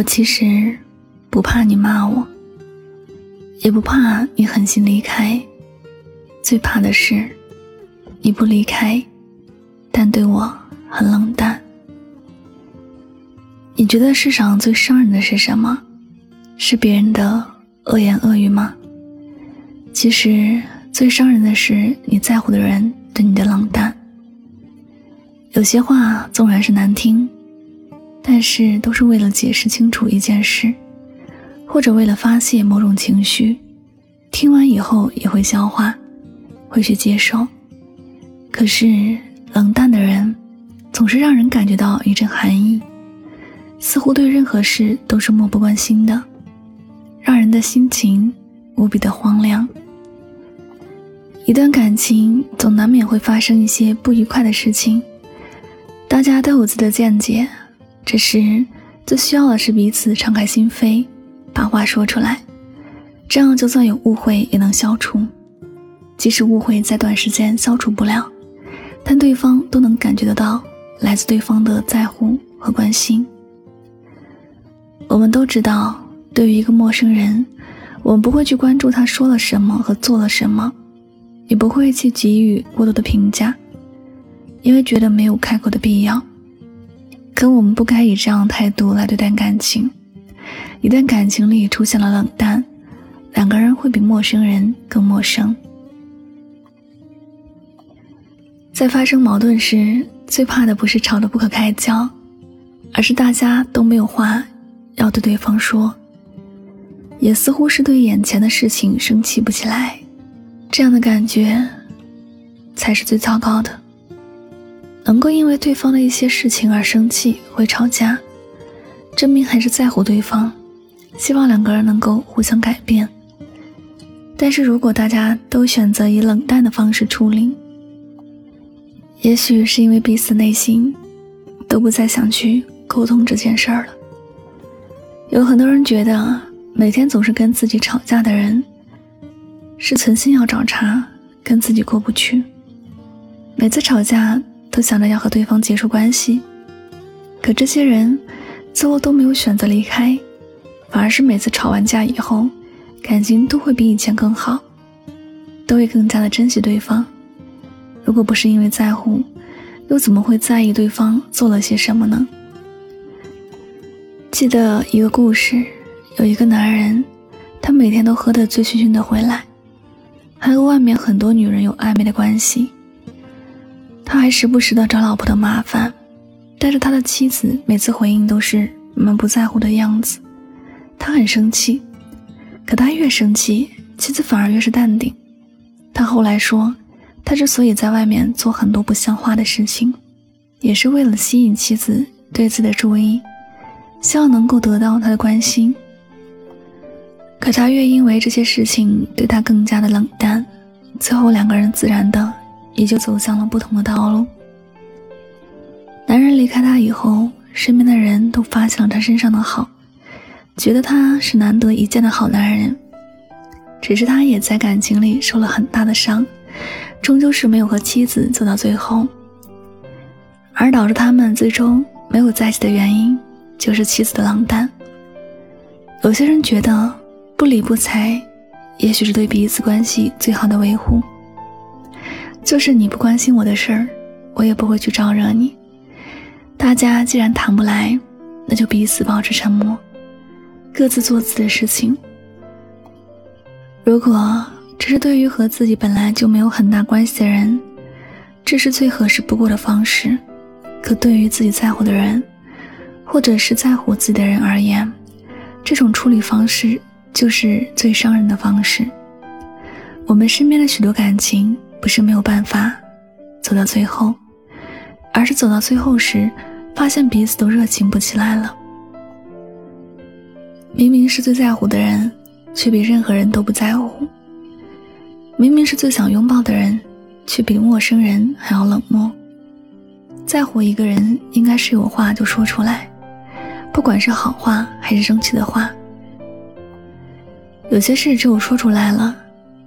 我其实不怕你骂我，也不怕你狠心离开，最怕的是你不离开，但对我很冷淡。你觉得世上最伤人的是什么？是别人的恶言恶语吗？其实最伤人的是你在乎的人对你的冷淡。有些话纵然是难听。但是都是为了解释清楚一件事，或者为了发泄某种情绪，听完以后也会消化，会去接受。可是冷淡的人，总是让人感觉到一阵寒意，似乎对任何事都是漠不关心的，让人的心情无比的荒凉。一段感情总难免会发生一些不愉快的事情，大家都有自己的见解。这时，最需要的是彼此敞开心扉，把话说出来，这样就算有误会也能消除。即使误会在短时间消除不了，但对方都能感觉得到来自对方的在乎和关心。我们都知道，对于一个陌生人，我们不会去关注他说了什么和做了什么，也不会去给予过多的评价，因为觉得没有开口的必要。可我们不该以这样的态度来对待感情。一旦感情里出现了冷淡，两个人会比陌生人更陌生。在发生矛盾时，最怕的不是吵得不可开交，而是大家都没有话要对对方说，也似乎是对眼前的事情生气不起来。这样的感觉，才是最糟糕的。能够因为对方的一些事情而生气会吵架，证明还是在乎对方，希望两个人能够互相改变。但是如果大家都选择以冷淡的方式处理，也许是因为彼此内心都不再想去沟通这件事儿了。有很多人觉得每天总是跟自己吵架的人，是存心要找茬，跟自己过不去。每次吵架。都想着要和对方结束关系，可这些人最后都没有选择离开，反而是每次吵完架以后，感情都会比以前更好，都会更加的珍惜对方。如果不是因为在乎，又怎么会在意对方做了些什么呢？记得一个故事，有一个男人，他每天都喝得醉醺醺的回来，还和外面很多女人有暧昧的关系。他还时不时的找老婆的麻烦，但是他的妻子每次回应都是满不在乎的样子，他很生气。可他越生气，妻子反而越是淡定。他后来说，他之所以在外面做很多不像话的事情，也是为了吸引妻子对自己的注意，希望能够得到他的关心。可他越因为这些事情对他更加的冷淡，最后两个人自然的。也就走向了不同的道路。男人离开他以后，身边的人都发现了他身上的好，觉得他是难得一见的好男人。只是他也在感情里受了很大的伤，终究是没有和妻子走到最后。而导致他们最终没有在一起的原因，就是妻子的冷淡。有些人觉得不理不睬，也许是对彼此关系最好的维护。就是你不关心我的事儿，我也不会去招惹你。大家既然谈不来，那就彼此保持沉默，各自做自己的事情。如果这是对于和自己本来就没有很大关系的人，这是最合适不过的方式。可对于自己在乎的人，或者是在乎自己的人而言，这种处理方式就是最伤人的方式。我们身边的许多感情。不是没有办法走到最后，而是走到最后时，发现彼此都热情不起来了。明明是最在乎的人，却比任何人都不在乎；明明是最想拥抱的人，却比陌生人还要冷漠。在乎一个人，应该是有话就说出来，不管是好话还是生气的话。有些事只有说出来了。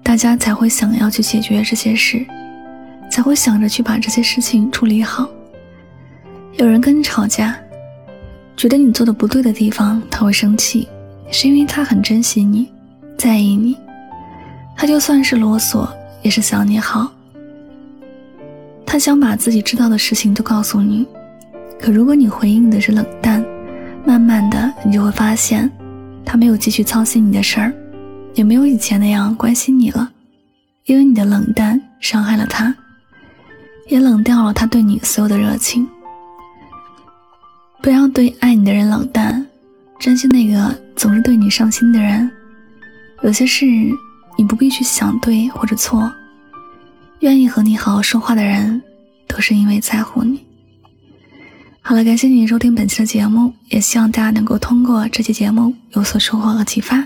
大家才会想要去解决这些事，才会想着去把这些事情处理好。有人跟你吵架，觉得你做的不对的地方，他会生气，是因为他很珍惜你，在意你。他就算是啰嗦，也是想你好。他想把自己知道的事情都告诉你，可如果你回应的是冷淡，慢慢的你就会发现，他没有继续操心你的事儿，也没有以前那样关心你了，因为你的冷淡伤害了他，也冷掉了他对你所有的热情。不要对爱你的人冷淡，珍惜那个总是对你上心的人。有些事你不必去想对或者错，愿意和你好好说话的人，都是因为在乎你。好了，感谢你收听本期的节目，也希望大家能够通过这期节目有所收获和启发。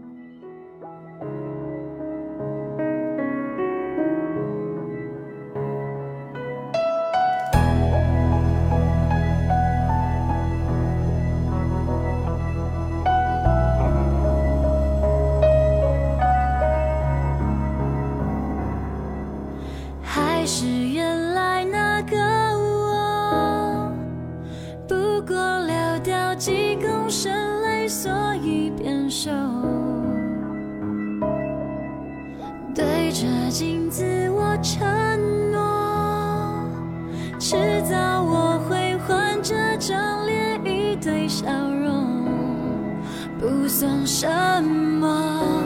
对着镜子，我承诺，迟早我会换这张脸，一堆笑容，不算什么。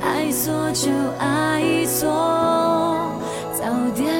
爱错就爱错，早点